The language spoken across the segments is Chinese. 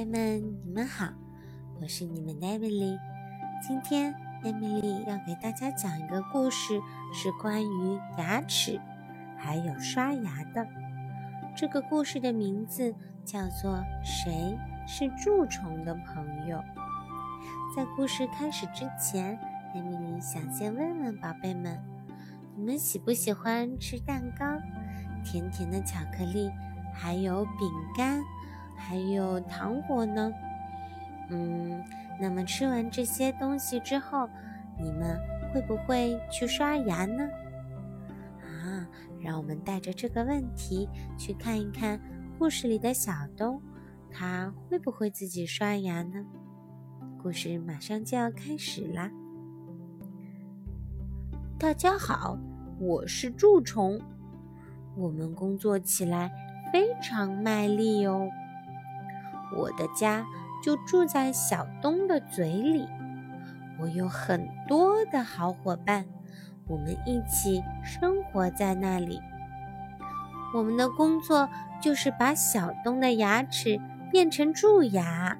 贝们，你们好，我是你们的艾米丽。今天艾米丽要给大家讲一个故事，是关于牙齿还有刷牙的。这个故事的名字叫做《谁是蛀虫的朋友》。在故事开始之前，艾米丽想先问问宝贝们：你们喜不喜欢吃蛋糕、甜甜的巧克力，还有饼干？还有糖果呢，嗯，那么吃完这些东西之后，你们会不会去刷牙呢？啊，让我们带着这个问题去看一看故事里的小东，他会不会自己刷牙呢？故事马上就要开始啦！大家好，我是蛀虫，我们工作起来非常卖力哦。我的家就住在小东的嘴里，我有很多的好伙伴，我们一起生活在那里。我们的工作就是把小东的牙齿变成蛀牙。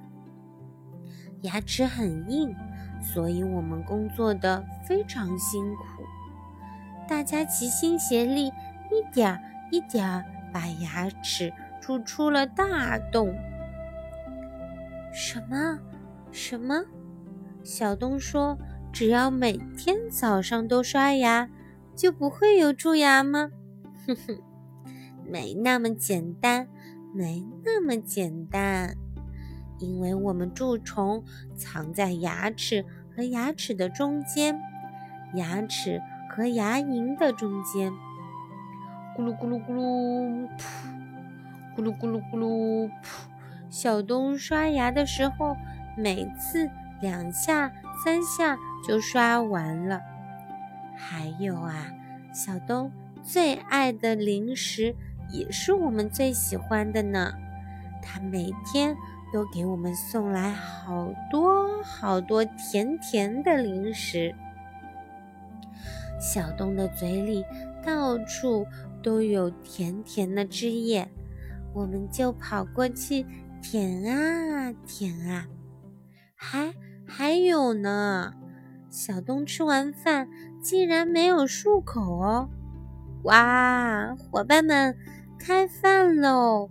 牙齿很硬，所以我们工作的非常辛苦。大家齐心协力，一点儿一点儿把牙齿蛀出了大洞。什么？什么？小东说：“只要每天早上都刷牙，就不会有蛀牙吗？”哼哼，没那么简单，没那么简单。因为我们蛀虫藏在牙齿和牙齿的中间，牙齿和牙龈的中间。咕噜咕噜咕噜，噗！咕噜咕噜咕噜，噗！小东刷牙的时候，每次两下、三下就刷完了。还有啊，小东最爱的零食也是我们最喜欢的呢。他每天都给我们送来好多好多甜甜的零食。小东的嘴里到处都有甜甜的汁液，我们就跑过去。舔啊舔啊，还还有呢！小东吃完饭竟然没有漱口哦！哇，伙伴们，开饭喽！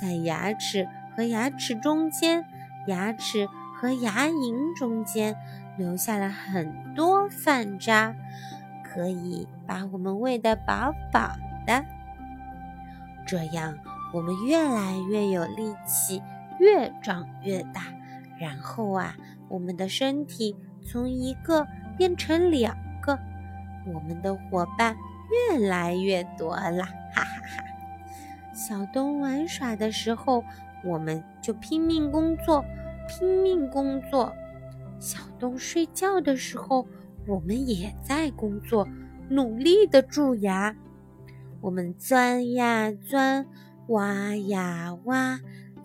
在牙齿和牙齿中间，牙齿和牙龈中间留下了很多饭渣，可以把我们喂得饱饱的。这样。我们越来越有力气，越长越大，然后啊，我们的身体从一个变成两个，我们的伙伴越来越多了，哈哈哈！小东玩耍的时候，我们就拼命工作，拼命工作；小东睡觉的时候，我们也在工作，努力的蛀牙。我们钻呀钻。挖呀挖，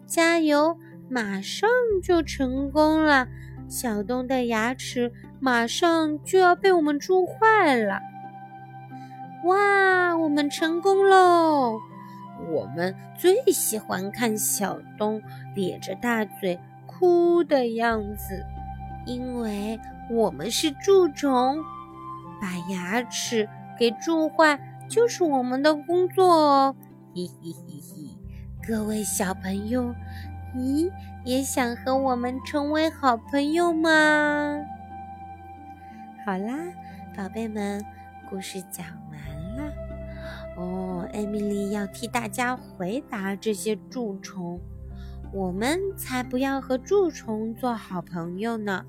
加油！马上就成功了。小东的牙齿马上就要被我们蛀坏了。哇，我们成功喽！我们最喜欢看小东咧着大嘴哭的样子，因为我们是蛀虫，把牙齿给蛀坏就是我们的工作哦。嘿嘿嘿嘿，各位小朋友，你也想和我们成为好朋友吗？好啦，宝贝们，故事讲完了。哦，艾米丽要替大家回答这些蛀虫。我们才不要和蛀虫做好朋友呢。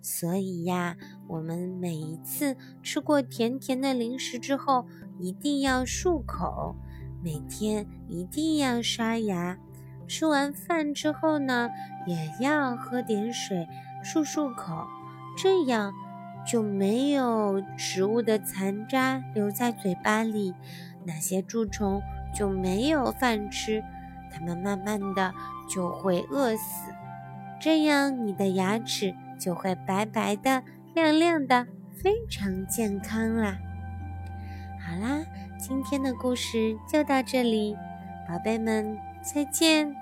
所以呀，我们每一次吃过甜甜的零食之后，一定要漱口。每天一定要刷牙，吃完饭之后呢，也要喝点水漱漱口，这样就没有食物的残渣留在嘴巴里，那些蛀虫就没有饭吃，它们慢慢的就会饿死，这样你的牙齿就会白白的、亮亮的，非常健康啦。今天的故事就到这里，宝贝们再见。